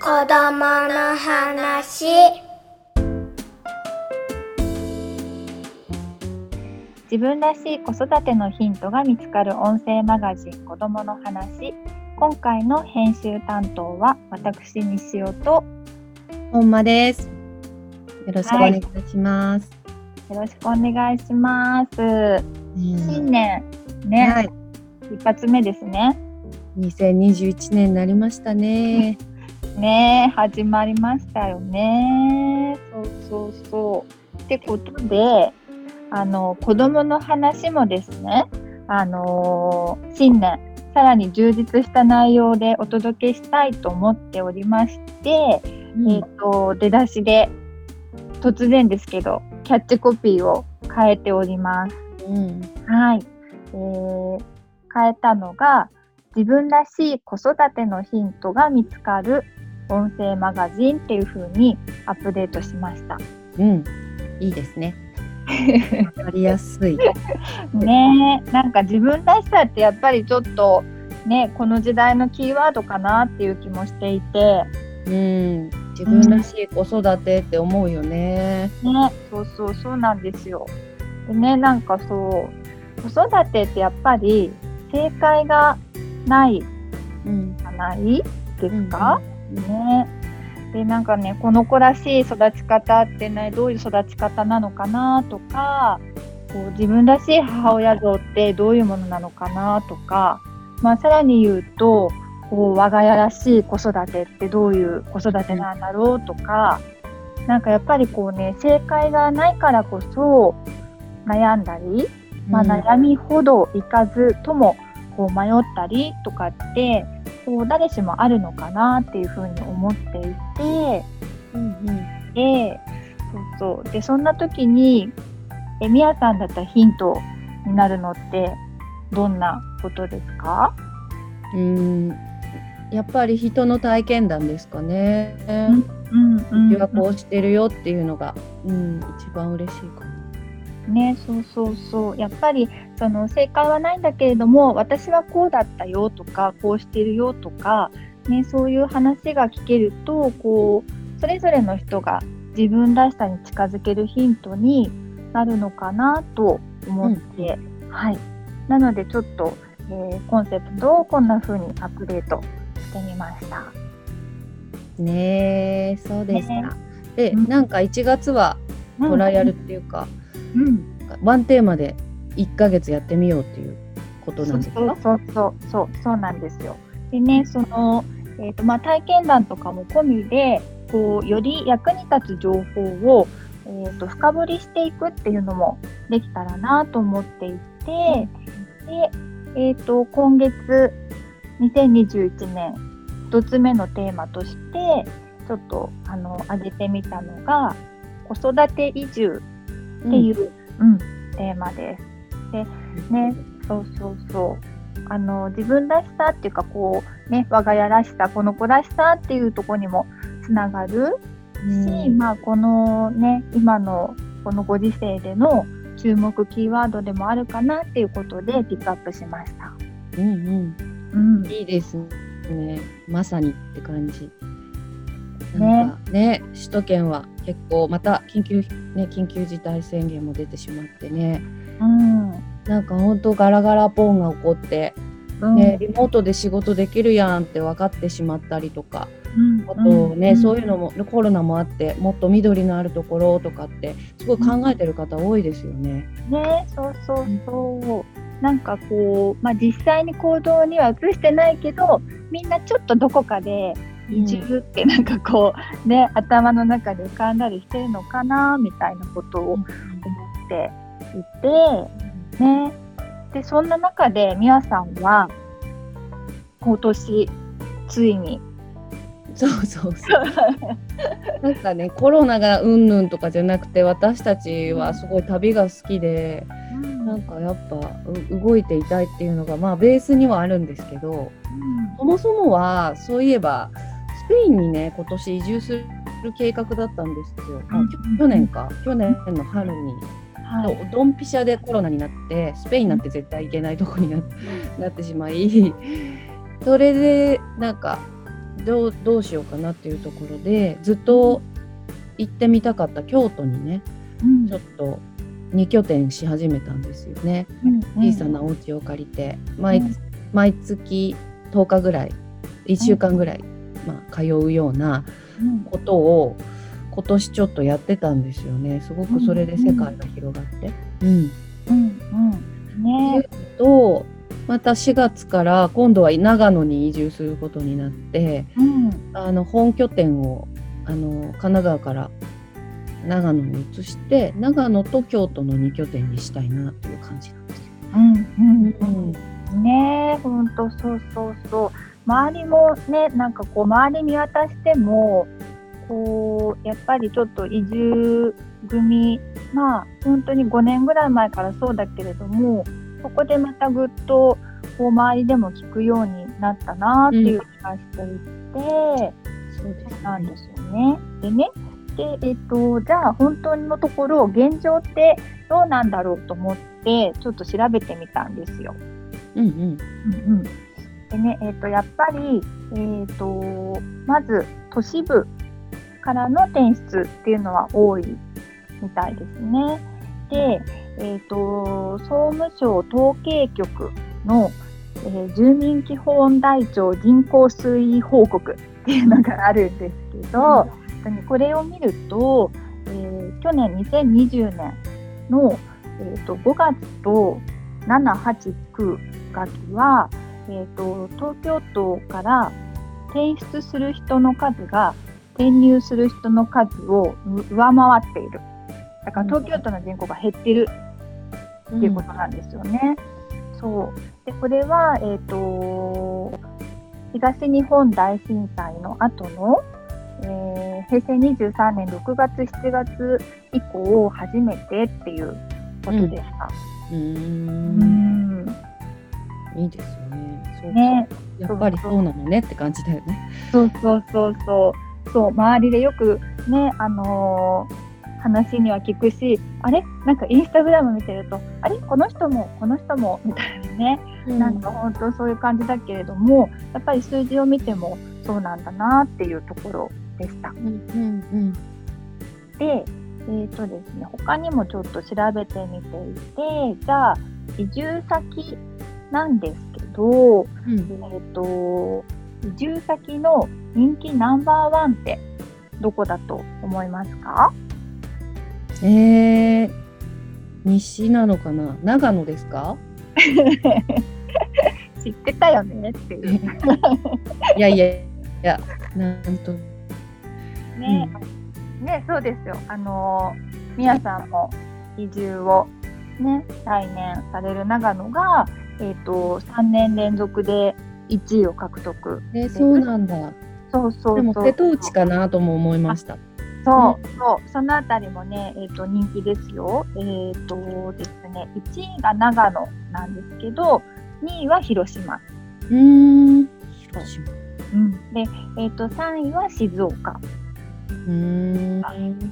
子供の話。自分らしい子育てのヒントが見つかる音声マガジン子供の話。今回の編集担当は私西尾と。本間です。よろしくお願いします。よろしくお願いします。うん新年ね、はい、一発目ですね。2021年になりましたね。ね始まりましたよね。そうそうそう。ってことであの子供の話もですねあの新年さらに充実した内容でお届けしたいと思っておりまして、うん。えっ、と出だしで突然ですけどキャッチコピーを変えております。うん。はい、えー変えたのが自分らしい子育てのヒントが見つかる音声マガジンっていう風にアップデートしました。うん、いいですね。わかりやすい。ねえなんか自分らしさってやっぱりちょっとねこの時代のキーワードかなっていう気もしていてうん、自分らしい子育てって思うよね。ねそうそうそうなんですよ。でねなんかそう子育てってやっぱり正解がない。うん、じゃないですか、ね。でなんかねこの子らしい育ち方ってねどういう育ち方なのかなとかこう自分らしい母親像ってどういうものなのかなとか、まあ、さらに言うとこう我が家らしい子育てってどういう子育てなんだろうとかなんかやっぱりこうね正解がないからこそ悩んだり、まあ、うん。悩みほどいかずともこう迷ったりとかってこう誰しもあるのかなっていうふうに思っていて。うんうん。でそうそう。でそんな時にえみやさんだったらヒントになるのってどんなことですか、うん、やっぱり人の体験談ですかね。うんうんうちはこうしてるよっていうのが、うん、一番嬉しいかな。ね、そうそうそう。やっぱりその正解はないんだけれども私はこうだったよとかこうしてるよとか、ね、そういう話が聞けるとこうそれぞれの人が自分らしさに近づけるヒントになるのかなと思って、はい、なのでちょっと、えーコンセプトをこんな風にアップデートしてみました。ねえ、そうでした。で、うん。なんか1月はトライアルっていうか、うんワンテーマで1ヶ月やってみようっていうことなんですか？そうそうそうそうなんですよ。でねその、えーとまあ、体験談とかも込みでこうより役に立つ情報を、えー、と深掘りしていくっていうのもできたらなと思っていて、で、えー、と今月2021年1つ目のテーマとしてちょっとあの挙げてみたのが子育て移住っていう、うんテーマです。でね、そうそうそう。あの自分らしさっていうかこうね我が家らしさこの子らしさっていうところにもつながるし、まあこのね今のこのご時世での注目キーワードでもあるかなっていうことでピックアップしました。うんうんうん、いいですね。まさにって感じ。なんかね首都圏は結構また緊急ね緊急事態宣言も出てしまってね、うん、なんか本当ガラガラポンが起こって、うん。ねリモートで仕事できるやんって分かってしまったりとか、うん。あとね、ん。そういうのもコロナもあってもっと緑のあるところとかってすごい考えてる方多いですよね。ねそうそうそう。なんかこう、まあ、実際に行動には移してないけどみんなちょっとどこかで移住ってなんかこう、ね頭の中で浮かんだりしてるのかなみたいなことを思っていて、ね、でそんな中でみやさんは今年ついにそうそうそう。なんかねコロナがうんぬんとかじゃなくて私たちはすごい旅が好きで、なんかやっぱう動いていたいっていうのがまあベースにはあるんですけどそもそもはそういえばスペインにね今年移住する計画だったんですよ。あうん去年か去年の春に。はい。ドンピシャでコロナになってスペインなんて絶対行けないとこにななってしまい それでなんかどうどうしようかなっていうところでずっと行ってみたかった京都にねうんちょっと2拠点し始めたんですよね。うん小さなお家を借りて毎,、うん毎月10日ぐらい1週間ぐらい、まあ、通うようなうん。ことを今年ちょっとやってたんですよね。すごくそれで世界が広がって。うん。うん。うん。ね。とまた4月から今度は長野に移住することになってうん。あの本拠点をあの神奈川から長野に移して長野と京都の2拠点にしたいなという感じなんですよ。うん。うん。ねえほんとそうそうそう周りもねなんかこう周り見渡してもこうやっぱりちょっと移住組まあ本当に5年ぐらい前からそうだけれどもそこでまたぐっとこう周りでも聞くようになったなっていう気がしていて、そうですなんですよね。でねで、えっと、じゃあ本当のところ現状ってどうなんだろうと思ってちょっと調べてみたんですよ。うんうんうんうん、でね、えっとやっぱり、えっとまず都市部からの転出っていうのは多いみたいですね。で、えっと総務省統計局の、えー住民基本台帳人口推移報告っていうのがあるんですけど、これを見ると、えー去年2020年の、えー、と5月と7、8、9月は、えー、と東京都から転出する人の数が転入する人の数をう上回っている。だから東京都の人口が減ってるっていうことなんですよね。そうでこれは、えー、と東日本大震災の後の、えー平成23年6月7月以降初めてっていうことでした。うーうんんいいですよね。そうかね、やっぱりそうなのねって感じだよね。そうそうそうそう。そう周りでよくねあのー話には聞くしあれ？なんかインスタグラム見てるとあれ？この人もこの人もみたいなね。なんか本当そういう感じだけれどもやっぱり数字を見てもそうなんだなっていうところでした。うんうんで、えーとですね、他にもちょっと調べてみていてじゃあ移住先なんですけど、うん。えー、と移住先の人気ナンバーワンってどこだと思いますか？えー、西なのかな？長野ですか？知ってたよねっていう。いやいやいやなんと。ね、ね、そうですよ。あのー、みやさんも移住をね、来年される長野が、えっ、と、3年連続で1位を獲得。えーそうなんだそうそうそう。でも瀬戸内かなとも思いましたそう、そう、そのあたりもね、えっ、と、人気ですよ。えっ、とですね、1位が長野なんですけど、2位は広島。うーん広島うん、で、えっ、と、3位は静岡。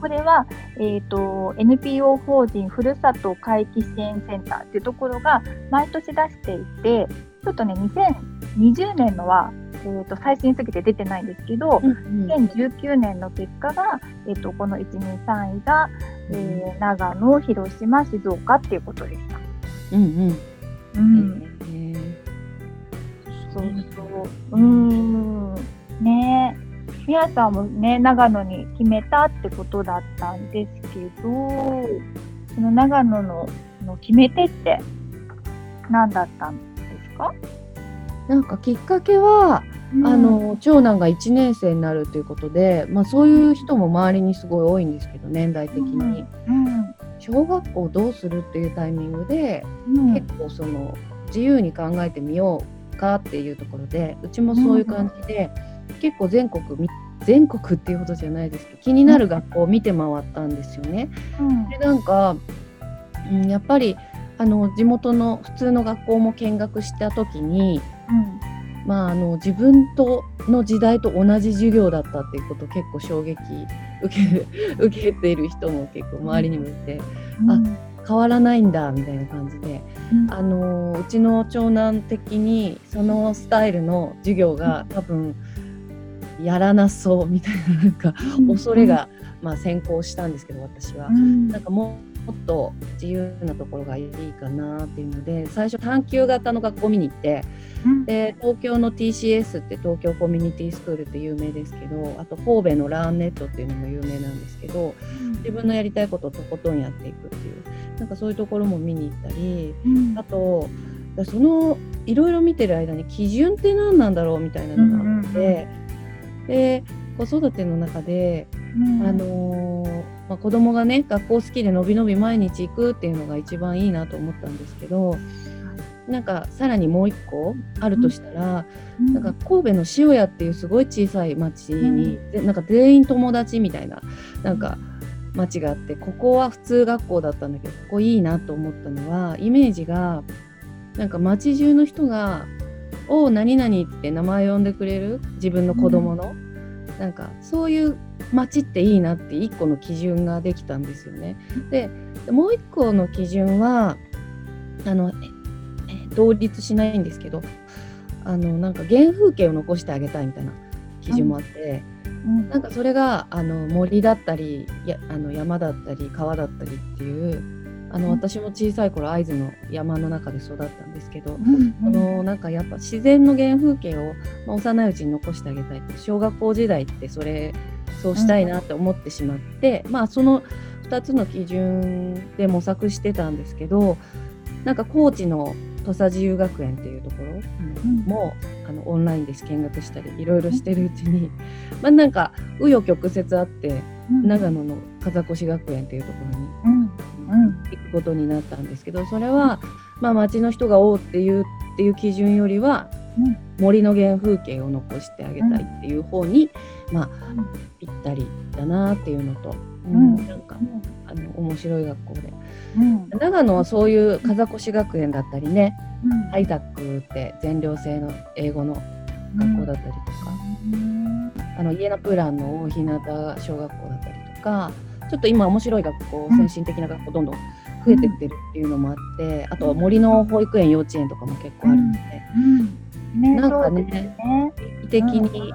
これは、えー、と NPO 法人ふるさと回帰支援センターっていうところが毎年出していてちょっとね2020年のは、えー、と最新すぎて出てないんですけどうんうん。2019年の結果が、えー、とこの123位が、えー長野広島静岡っていうことでした。うんうん。うん。えー。そうそう。うーん。ねえ。みやさんもね、長野に決めたってことだったんですけど、その長野のの決め手って何だったんですか、なんかきっかけは、あ、の長男が1年生になるということで、まあ、そういう人も周りにすごい多いんですけど年代的に、うん。小学校どうするっていうタイミングで、うん。結構その自由に考えてみようかっていうところでうちもそういう感じで、結構全国み全国っていうほどじゃないですけど気になる学校を見て回ったんですよね。うん。でなんか、うん、やっぱりあの地元の普通の学校も見学した時に、まあ、あの自分との時代と同じ授業だったっていうこと結構衝撃受け受けている人も結構周りにもいて、うん。あ変わらないんだみたいな感じで、あのうちの長男的にそのスタイルの授業が多分やらなそうみたいななんか恐れが、まあ、先行したんですけど私は。なんかももっと自由なところがいいかなっていうので最初探究型の学校見に行って、うん、で東京の TCS って東京コミュニティスクールって有名ですけどあと神戸のラーンネットっていうのも有名なんですけど、うん、自分のやりたいことをとことんやっていくっていうなんかそういうところも見に行ったり、うん、あとそのいろいろ見てる間に基準って何なんだろうみたいなのがあって、で子育ての中で、あのーまあ、子供がね学校好きでのびのび毎日行くっていうのが一番いいなと思ったんですけどなんかさらにもう一個あるとしたら、うん、なんか神戸の塩屋っていうすごい小さい町に、うん、なんか全員友達みたいななんか町があってここは普通学校だったんだけどここいいなと思ったのはイメージがなんか町中の人が「おお何々」って名前呼んでくれる？自分の子供の、うん、なんかそういう街っていいなって1個の基準ができたんですよね。でもう1個の基準はあの同立しないんですけどあのなんか原風景を残してあげたいみたいな基準もあって、うん、なんかそれがあの森だったりやあの山だったり川だったりっていうあの私も小さい頃会津の山の中で育ったんですけど、うんうん、のなんかやっぱ自然の原風景を、まあ、幼いうちに残してあげたい小学校時代ってそれそうしたいなって思ってしまって、うん、まあその2つの基準で模索してたんですけどなんか高知の土佐自由学園っていうところも、うん、あのオンラインで見学したりいろいろしてるうちに、まあなんか紆余曲折あって、長野の風越学園っていうところに行くことになったんですけどそれは、まあ、町の人がおうっていうっていう基準よりは、森の原風景を残してあげたいっていう方に、まあ、ぴったりだなっていうのと、うん、なんか、あの面白い学校で、長野はそういう風越学園だったりね、ハイタックって全寮制の英語の学校だったりとか、あのイエナプランの大日向小学校だったりとかちょっと今面白い学校先進的な学校どんどん増えてってるっていうのもあってあとは森の保育園幼稚園とかも結構あるので、ね、なんかねね。意的に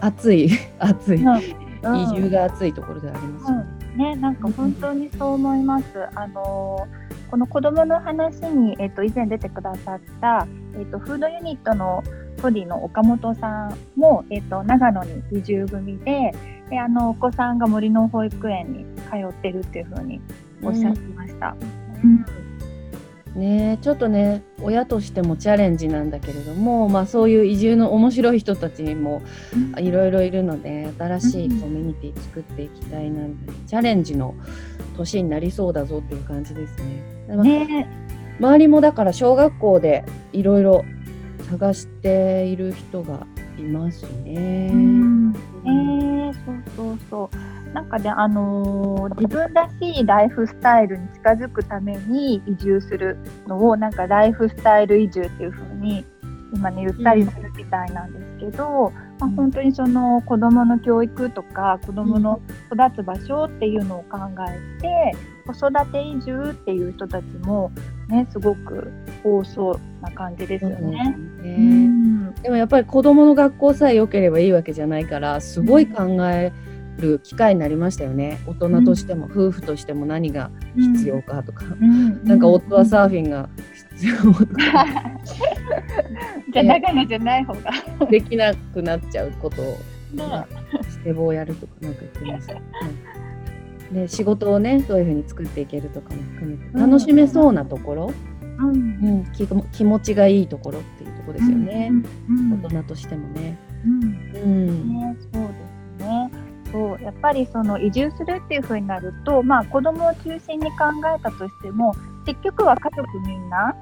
暑い 暑い、移住が暑いところであります。よね。ね、なんか本当にそう思います。あのこの子供の話に、えっ、ー、と、以前出てくださった、えっ、ー、と、フードユニットのソディの岡本さんも、えっ、ー、と、長野に移住組で、で、あの、お子さんが森の保育園に通ってるっていうふうにおっしゃってました。うん、うんねちょっとね親としてもチャレンジなんだけれども、まあ、そういう移住の面白い人たちもいろいろいるので新しいコミュニティ作っていきたいなみたいな、チャレンジの年になりそうだぞっていう感じですね。ね周りもだから小学校でいろいろ探している人がいますね。うん、えー、そうそうそう。なんかね、あのー、自分らしいライフスタイルに近づくために移住するのをなんかライフスタイル移住っていう風に今ね言ったりするみたいなんですけど、うん、まあ、本当にその子どもの教育とか子どもの育つ場所っていうのを考えて、子育て移住っていう人たちもねすごく多そうな感じですよね。うん、でもやっぱり子どもの学校さえ良ければいいわけじゃないからすごい考え、うんる機会になりましたよね。大人としても、夫婦としても何が必要かとか、なんか夫はサーフィンが必要とか、じゃあ長野じゃない方が。できなくなっちゃうことを、まあ、スケボーやるとかなんか言ってました、で仕事をねどういうふうに作っていけるとかも含めて楽しめそうなところ、うん。うん気気持ちがいいところっていうところですよね、大人としてもね。うん、うですねとやっぱりその移住するっていう風になると、まあ、子供を中心に考えたとしても結局は家族みんな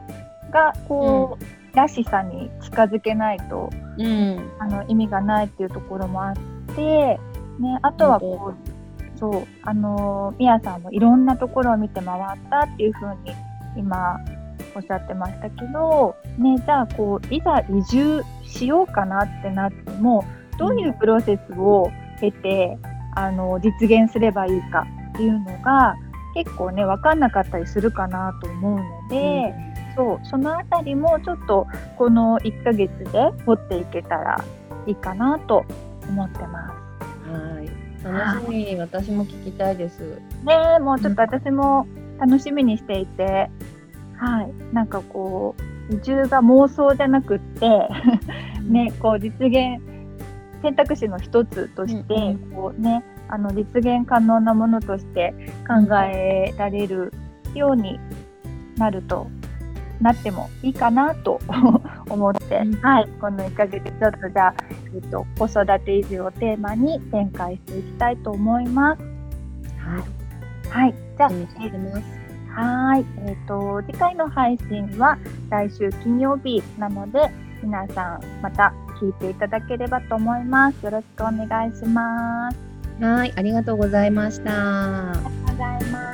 がこう、うん、らしさに近づけないと、うん、あの意味がないっていうところもあって、ね、あとはこう、そうあのみやさんもいろんなところを見て回ったっていう風に今おっしゃってましたけど、ね、じゃあこういざ移住しようかなってなってもどういうプロセスを経てあの実現すればいいかっていうのが結構ね分かんなかったりするかなと思うので、そうそのあたりもちょっとこの1ヶ月で掘っていけたらいいかなと思ってます。はい。楽しみ、私も聞きたいです。ねえもうちょっと私も楽しみにしていて、はいなんかこう移住が妄想じゃなくってねこう実現選択肢の一つとして、うんうんこうねあの実現可能なものとして考えられるようになるとなってもいいかなと 思って、うんはいこの1ヶ月ちょっとじゃあ、えっと、子育て移住をテーマに展開していきたいと思います。はい。はい、じゃあ。はい、えっ、と次回の配信は来週金曜日なので皆さんまた聞いていただければと思います。よろしくお願いします。はい、ありがとうございました。ありがとうございます。